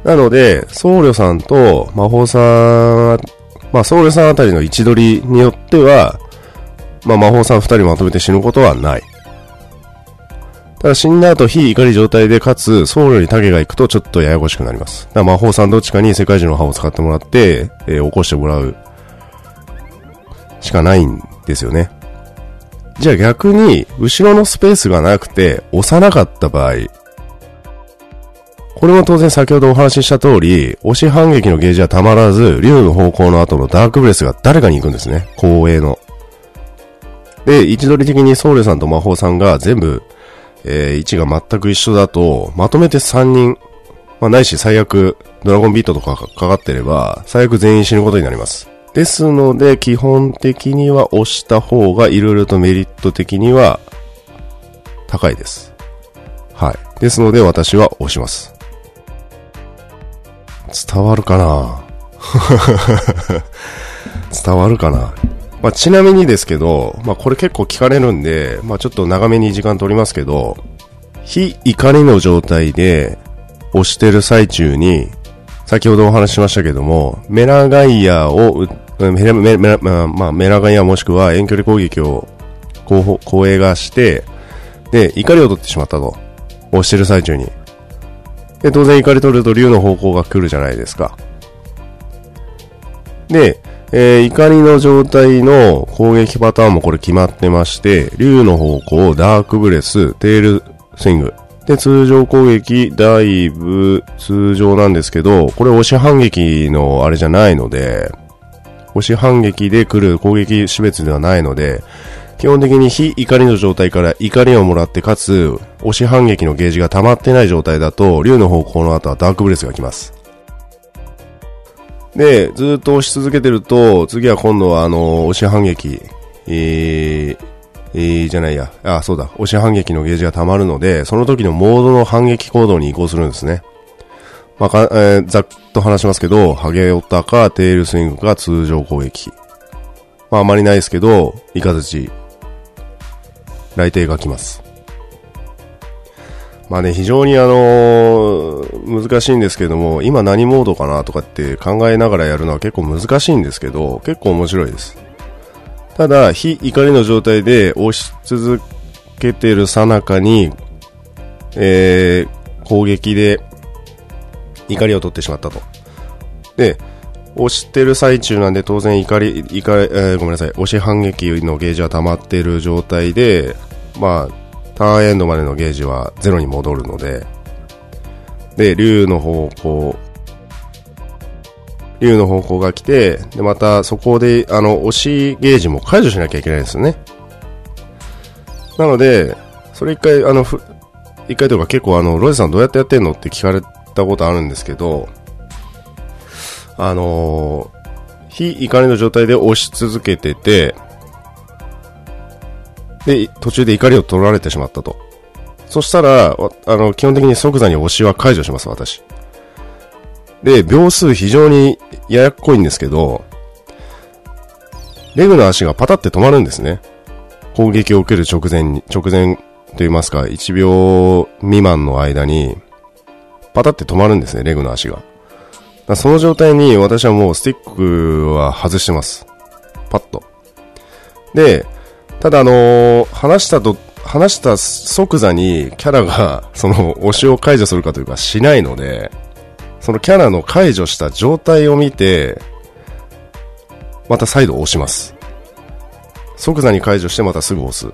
なので、僧侶さんと魔法さん、まあ、僧侶さんあたりの位置取りによっては、まあ、魔法さん2人まとめて死ぬことはない。ただ死んだ後非怒り状態で、かつ僧侶にタゲが行くとちょっとややこしくなります。だから魔法さんどっちかに世界中の歯を使ってもらって、えー、起こしてもらうしかないんですよね。じゃあ逆に、後ろのスペースがなくて、押さなかった場合、これも当然先ほどお話しした通り、押し反撃のゲージはたまらず、竜の方向の後のダークブレスが誰かに行くんですね。後衛の。で、位置取り的にソウレさんと魔法さんが全部、えー、位置が全く一緒だと、まとめて3人、まあ、ないし最悪、ドラゴンビートとかかかってれば、最悪全員死ぬことになります。ですので、基本的には押した方がいろいろとメリット的には高いです。はい。ですので私は押します。伝わるかな？<laughs> 伝わるかな？まあ、ちなみにですけど、まあ、これ結構聞かれるんで、まあ、ちょっと長めに時間取りますけど、非怒りの状態で押してる最中に先ほどお話ししましたけども、メラガイアを打っ、メラメラまあ、メラガイアもしくは遠距離攻撃を後衛がして、で、怒りを取ってしまったと。押してる最中に。で、当然怒り取ると竜の方向が来るじゃないですか。で、えー、怒りの状態の攻撃パターンもこれ決まってまして、竜の方向、ダークブレス、テールスイング。で、通常攻撃、ダイブ、通常なんですけど、これ押し反撃のあれじゃないので、押し反撃で来る攻撃種別ではないので、基本的に非怒りの状態から怒りをもらって、かつ、押し反撃のゲージが溜まってない状態だと、竜の方向の後はダークブレスが来ます。で、ずっと押し続けてると、次は今度はあの、押し反撃、えー、えー、じゃないや。あ、そうだ。押し反撃のゲージが溜まるので、その時のモードの反撃行動に移行するんですね。まあ、か、えー、ざっと話しますけど、ハゲオタか、テールスイングか、通常攻撃。まあ、あまりないですけど、イカズチ、来帝が来ます。まあね、非常にあのー、難しいんですけども、今何モードかなとかって考えながらやるのは結構難しいんですけど、結構面白いです。ただ、非怒りの状態で押し続けてるさなかに、えー、攻撃で怒りを取ってしまったと。で、押してる最中なんで当然怒り、怒り、えー、ごめんなさい、押し反撃のゲージは溜まってる状態で、まあ、ターンエンドまでのゲージはゼロに戻るので、で、竜の方向、竜の方向が来て、で、またそこで、あの、押しゲージも解除しなきゃいけないんですよね。なので、それ一回、あの、一回とか結構あの、ロジさんどうやってやってんのって聞かれったことあるんですけど、あのー、非怒りの状態で押し続けてて、で、途中で怒りを取られてしまったと。そしたら、あの、基本的に即座に押しは解除します、私。で、秒数非常にややっこいんですけど、レグの足がパタって止まるんですね。攻撃を受ける直前に、直前と言いますか、1秒未満の間に、パタって止まるんですね、レグの足が。その状態に私はもうスティックは外してます。パッと。で、ただあのー、話したと、話した即座にキャラがその推しを解除するかというかしないので、そのキャラの解除した状態を見て、また再度押します。即座に解除してまたすぐ押す。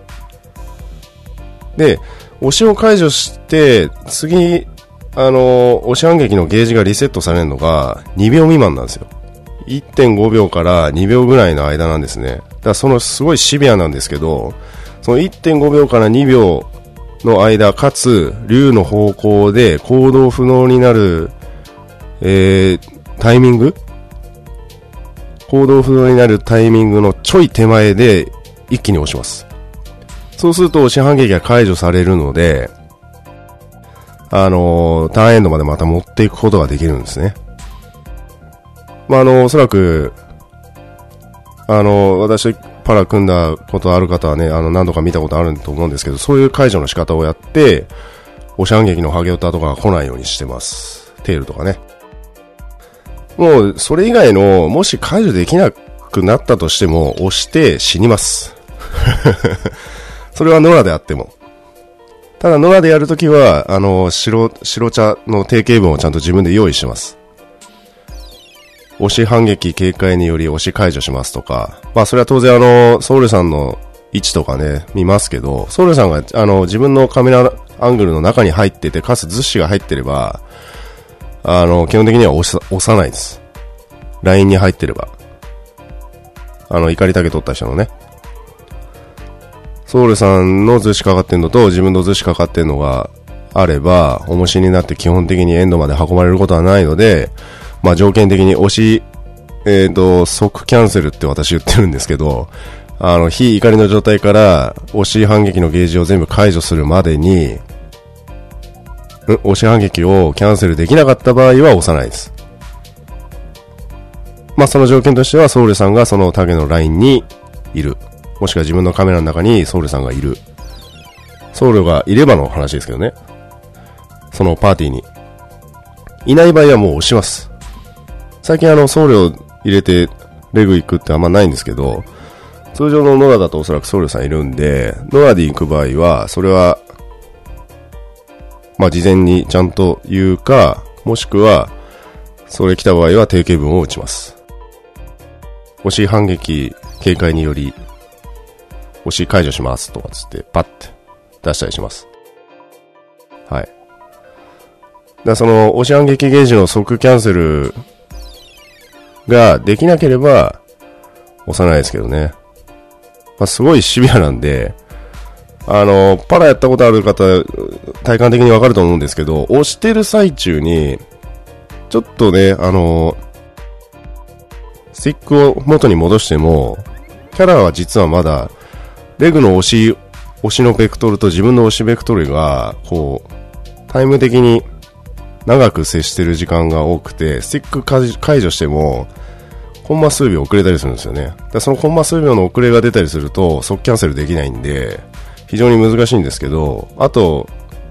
で、押しを解除して、次、あの、押し反撃のゲージがリセットされるのが2秒未満なんですよ。1.5秒から2秒ぐらいの間なんですね。だからそのすごいシビアなんですけど、その1.5秒から2秒の間、かつ、竜の方向で行動不能になる、えー、タイミング？行動不能になるタイミングのちょい手前で一気に押します。そうすると、押し反撃が解除されるので、あの、ターンエンドまでまた持っていくことができるんですね。まあ、あの、おそらく、あの、私、パラ組んだことある方はね、あの、何度か見たことあると思うんですけど、そういう解除の仕方をやって、押し反撃のハゲオタとかが来ないようにしてます。テールとかね。もう、それ以外の、もし解除できなくなったとしても、押して死にます。<laughs> それはノラであっても。ただ、ノラでやるときは、あの、白、白茶の定型文をちゃんと自分で用意します。押し反撃警戒により押し解除しますとか、まあそれは当然あの、ソウルさんの位置とかね、見ますけど、ソウルさんがあの、自分のカメラアングルの中に入ってて、かつ図紙が入ってれば、あの、基本的には押さ押さないです。ラインに入ってれば。あの、怒り竹取った人のね。ソウルさんの図紙かかってんのと自分の図紙かかってんのがあれば、重しになって基本的にエンドまで運ばれることはないので、まあ条件的に押し、えっ、ー、と、即キャンセルって私言ってるんですけど、あの、非怒りの状態から押し反撃のゲージを全部解除するまでに、押し反撃をキャンセルできなかった場合は押さないです。まあその条件としてはソウルさんがそのタゲのラインにいる。もしくは自分のカメラの中にソウルさんがいる。ソウルがいればの話ですけどね。そのパーティーに。いない場合はもう押します。最近あの、送料入れてレグ行くってあんまないんですけど、通常のノラだとおそらく僧侶さんいるんで、ノラで行く場合は、それは、まあ、事前にちゃんと言うか、もしくは、それ来た場合は定型文を打ちます。押し反撃警戒により押し解除しますとかつって、パッて出したりします。はい。だその、押し反撃ゲージの即キャンセルができなければ、押さないですけどね。まあ、すごいシビアなんで、あの、パラやったことある方、体感的にわかると思うんですけど、押してる最中に、ちょっとね、あの、スティックを元に戻しても、キャラは実はまだレグの押し、押しのベクトルと自分の押しベクトルが、こう、タイム的に長く接してる時間が多くて、スティック解除しても、コンマ数秒遅れたりするんですよね。でそのコンマ数秒の遅れが出たりすると、即キャンセルできないんで、非常に難しいんですけど、あと、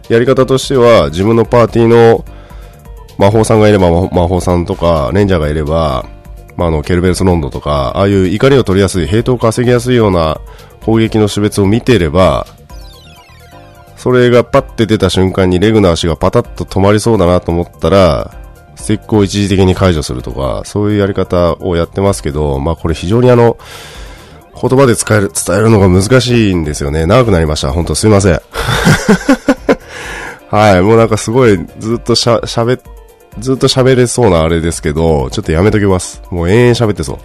やり方としては、自分のパーティーの魔法さんがいれば魔法さんとか、レンジャーがいれば、まあ、あの、ケルベルスロンドとか、ああいう怒りを取りやすい、ヘイトを稼ぎやすいような攻撃の種別を見てれば、それがパッて出た瞬間にレグの足がパタッと止まりそうだなと思ったら、スティックを一時的に解除するとか、そういうやり方をやってますけど、まあこれ非常にあの、言葉で伝える、伝えるのが難しいんですよね。長くなりました。本当すいません。<laughs> はい、もうなんかすごいずっとしゃ、喋、ずっと喋れそうなあれですけど、ちょっとやめときます。もう延々喋ってそ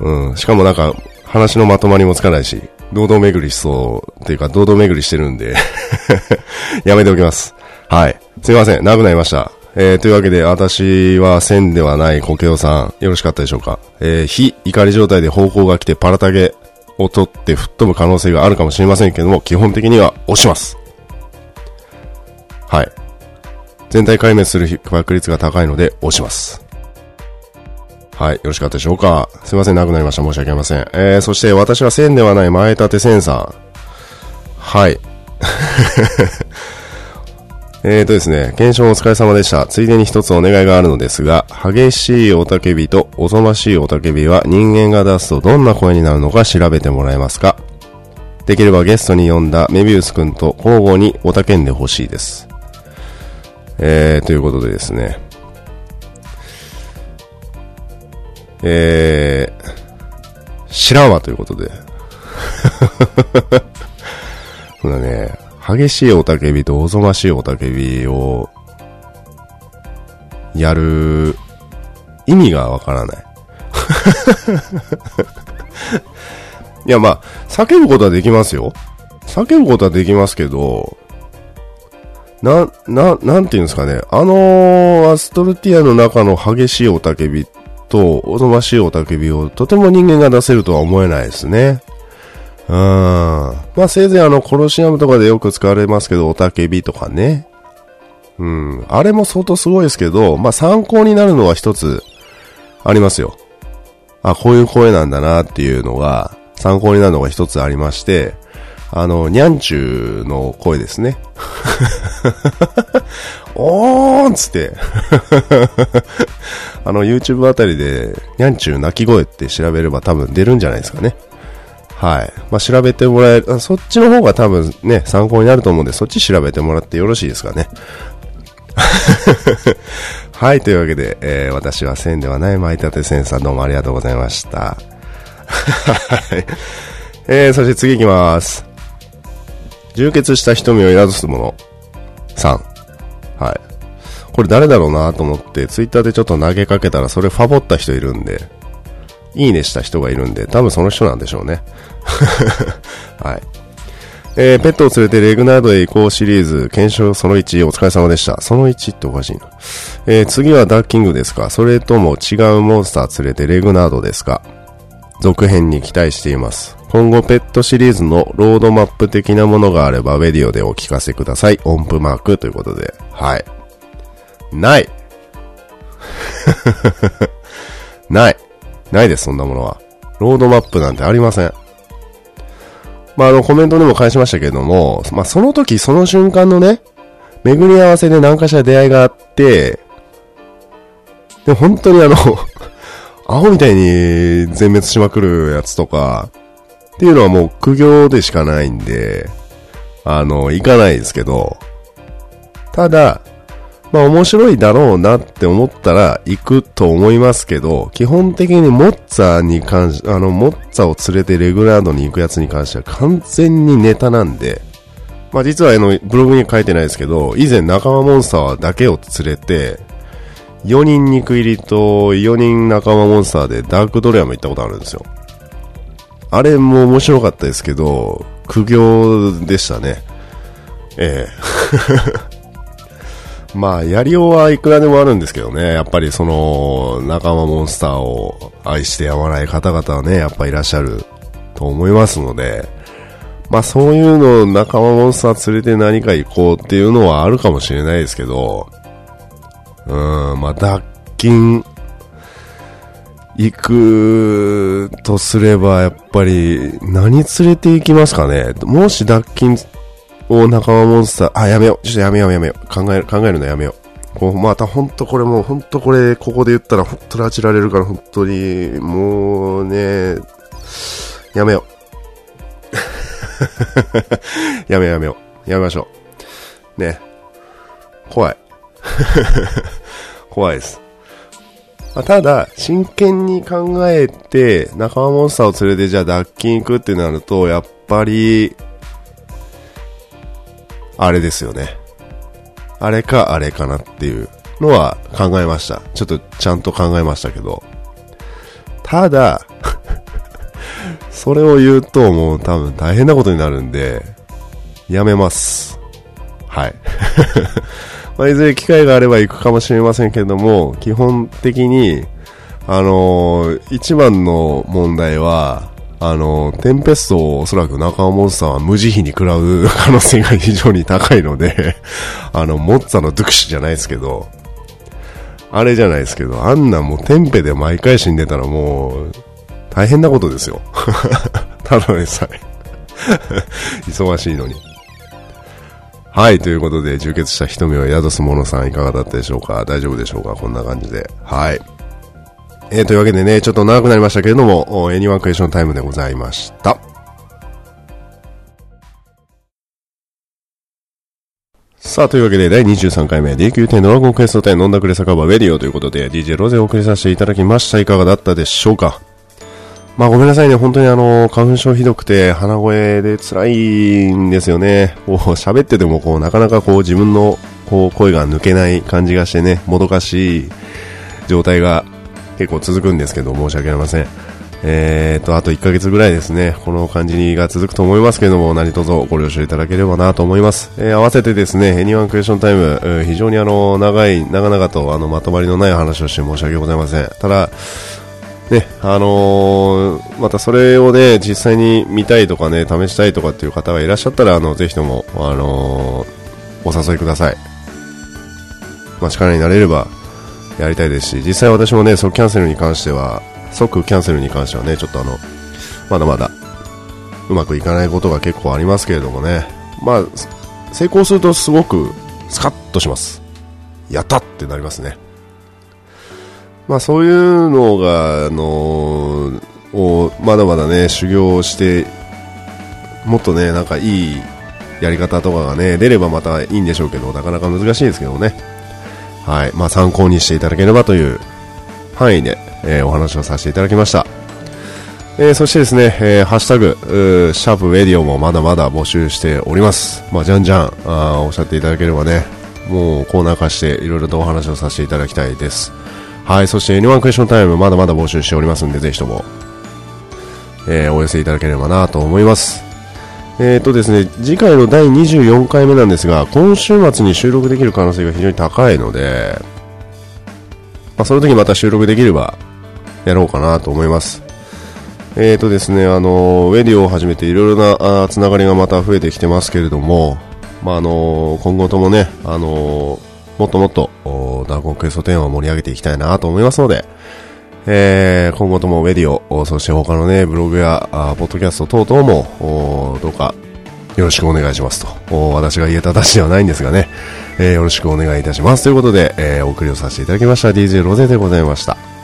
う。うん、しかもなんか話のまとまりもつかないし、堂々巡りしそう、っていうか堂々巡りしてるんで <laughs> やめておきます。はい。すいません、長くなりました。えー、というわけで、私は線ではないコケオさん、よろしかったでしょうか。えー、非怒り状態で方向が来てパラタゲを取って吹っ飛ぶ可能性があるかもしれませんけども、基本的には押します。はい。全体壊滅する確率が高いので押します。はい。よろしかったでしょうかすいません、なくなりました。申し訳ありません。えー、そして私は線ではない前立て線さん。はい。<laughs> えーとですね、検証お疲れ様でした。ついでに一つお願いがあるのですが、激しいおたけびとおぞましいおたけびは人間が出すとどんな声になるのか調べてもらえますかできればゲストに呼んだメビウス君と交互におたけんでほしいです。えー、ということでですね。えー、知らんわということで。そうだね、激しいおたけびとおぞましいおたけびを、やる、意味がわからない。<laughs> いや、まあ、叫ぶことはできますよ。叫ぶことはできますけど、な、な、なんていうんですかね。あのー、アストルティアの中の激しいおたけびと、おぞましいおたけびをとても人間が出せるとは思えないですね。うん。まあせいぜいあの、コロシアムとかでよく使われますけど、おたけびとかね。うん。あれも相当すごいですけど、まあ参考になるのは一つありますよ。あ、こういう声なんだなっていうのが、参考になるのが一つありまして、あの、にゃんちゅうの声ですね。<laughs> おーんつって。<laughs> あの、YouTube あたりで、にゃんちゅう鳴き声って調べれば多分出るんじゃないですかね。はい。まあ、調べてもらえる、そっちの方が多分ね、参考になると思うんで、そっち調べてもらってよろしいですかね。<laughs> はい、というわけで、えー、私は線ではない舞立線さんどうもありがとうございました。はい。えー、そして次行きます。充血した瞳を宿すもの。3。はい。これ誰だろうなと思って、ツイッターでちょっと投げかけたら、それファボった人いるんで、いいねした人がいるんで、多分その人なんでしょうね。<laughs> はい。えー、ペットを連れてレグナードへ行こうシリーズ、検証その1、お疲れ様でした。その1っておかしいな。えー、次はダッキングですかそれとも違うモンスター連れてレグナードですか続編に期待しています。今後ペットシリーズのロードマップ的なものがあれば、ウェディオでお聞かせください。音符マークということで。はい。ない <laughs> ない。ないです、そんなものは。ロードマップなんてありません。まあ、あの、コメントでも返しましたけれども、まあ、その時、その瞬間のね、巡り合わせで何かしら出会いがあって、で、本当にあの <laughs> アホみたいに全滅しまくるやつとか、っていうのはもう苦行でしかないんで、あの、行かないですけど、ただ、まあ面白いだろうなって思ったら行くと思いますけど、基本的にモッツァに関し、あの、モッツァを連れてレグラードに行くやつに関しては完全にネタなんで、まあ実はあの、ブログに書いてないですけど、以前仲間モンスターだけを連れて、4人肉入りと4人仲間モンスターでダークドレアも行ったことあるんですよ。あれも面白かったですけど、苦行でしたね。ええ。<laughs> まあ、やりようはいくらでもあるんですけどね、やっぱりその、仲間モンスターを愛してやまない方々はね、やっぱいらっしゃると思いますので、まあそういうのを仲間モンスター連れて何か行こうっていうのはあるかもしれないですけど、うん、まあ脱菌、行くとすれば、やっぱり、何連れて行きますかね？もし脱菌を仲間モンスター、あ、やめよう。ちょっとやめようやめよう。考える、考えるのやめよう。こうまた本当これもう本当これ、ここで言ったら本当にあちられるから本当に、もうね、やめよう。<laughs> やめようやめよう。やめましょう。ね。怖い。<laughs> 怖いです。まあ、ただ、真剣に考えて、仲間モンスターを連れてじゃあ脱菌行くってなると、やっぱり、あれですよね。あれかあれかなっていうのは考えました。ちょっとちゃんと考えましたけど。ただそれを言うともう多分大変なことになるんで、やめます。はい。まあ、いずれ機会があれば行くかもしれませんけども、基本的に、あのー、一番の問題は、あのー、テンペストをおそらく中尾モンスターは無慈悲に食らう可能性が非常に高いので <laughs> あの、モッツァのドゥクシじゃないですけど、あれじゃないですけど、あんなもうテンペで毎回死んでたらもう、大変なことですよ。<laughs> ただでさえ <laughs> 忙しいのに。はい、ということで、充血した瞳を宿す者さんいかがだったでしょうか？大丈夫でしょうか？こんな感じで。はい。えー、というわけでね、ちょっと長くなりましたけれども、 anyone question time でございました。さあ、というわけで、第23回目、DQ10 ドラゴンクエスト10飲んだくれ酒場ウェディオということで、DJ ロゼをお送りさせていただきました。いかがだったでしょうか？まあごめんなさいね、本当にあの、花粉症ひどくて、鼻声で辛いんですよね。こう、喋っててもこう、なかなかこう、自分のこう、声が抜けない感じがしてね、もどかしい状態が結構続くんですけど、申し訳ありません。えーと、あと1ヶ月ぐらいですね、この感じが続くと思いますけども、何卒ご了承いただければなと思います。えー、合わせてですね、ニワンクエスションタイム、えー、非常にあの、長い、長々とあの、まとまりのない話をして申し訳ございません。ただ、ね、あのー、またそれをね、実際に見たいとかね、試したいとかっていう方がいらっしゃったら、あの、ぜひとも、あのー、お誘いください。まあ、力になれれば、やりたいですし、実際私もね、そのキャンセルに関しては、即キャンセルに関してはね、ちょっとあの、まだまだ、うまくいかないことが結構ありますけれどもね、まあ、成功するとすごく、スカッとします。やったってなりますね。まあそういうのが、あのをまだまだね、修行して、もっとね、なんかいいやり方とかがね、出ればまたいいんでしょうけど、なかなか難しいですけどね。はい。まあ参考にしていただければという範囲で、えー、お話をさせていただきました。えー、そしてですね、えー、ハッシュタグ、シャープウェディオもまだまだ募集しております。まあ、じゃんじゃん、あおっしゃっていただければね、もうコーナー化していろいろとお話をさせていただきたいです。はい、そして N1 クエスチョンタイムまだまだ募集しておりますんで、ぜひとも、えー、お寄せいただければなと思います。えーとですね、次回の第24回目なんですが、今週末に収録できる可能性が非常に高いので、まあ、その時また収録できれば、やろうかなと思います。えーとですね、あの、ウェディオを始めていろいろなつながりがまた増えてきてますけれども、まあ、あの、今後ともね、あの、もっともっと、ダーゴンクエスト10を盛り上げていきたいなと思いますので、えー、今後ともウェディオ、そして他のね、ブログや、ポッドキャスト等々も、どうか、よろしくお願いしますと。私が言えた達ではないんですがね、えー、よろしくお願いいたします。ということで、えー、お送りをさせていただきました DJ ロゼでございました。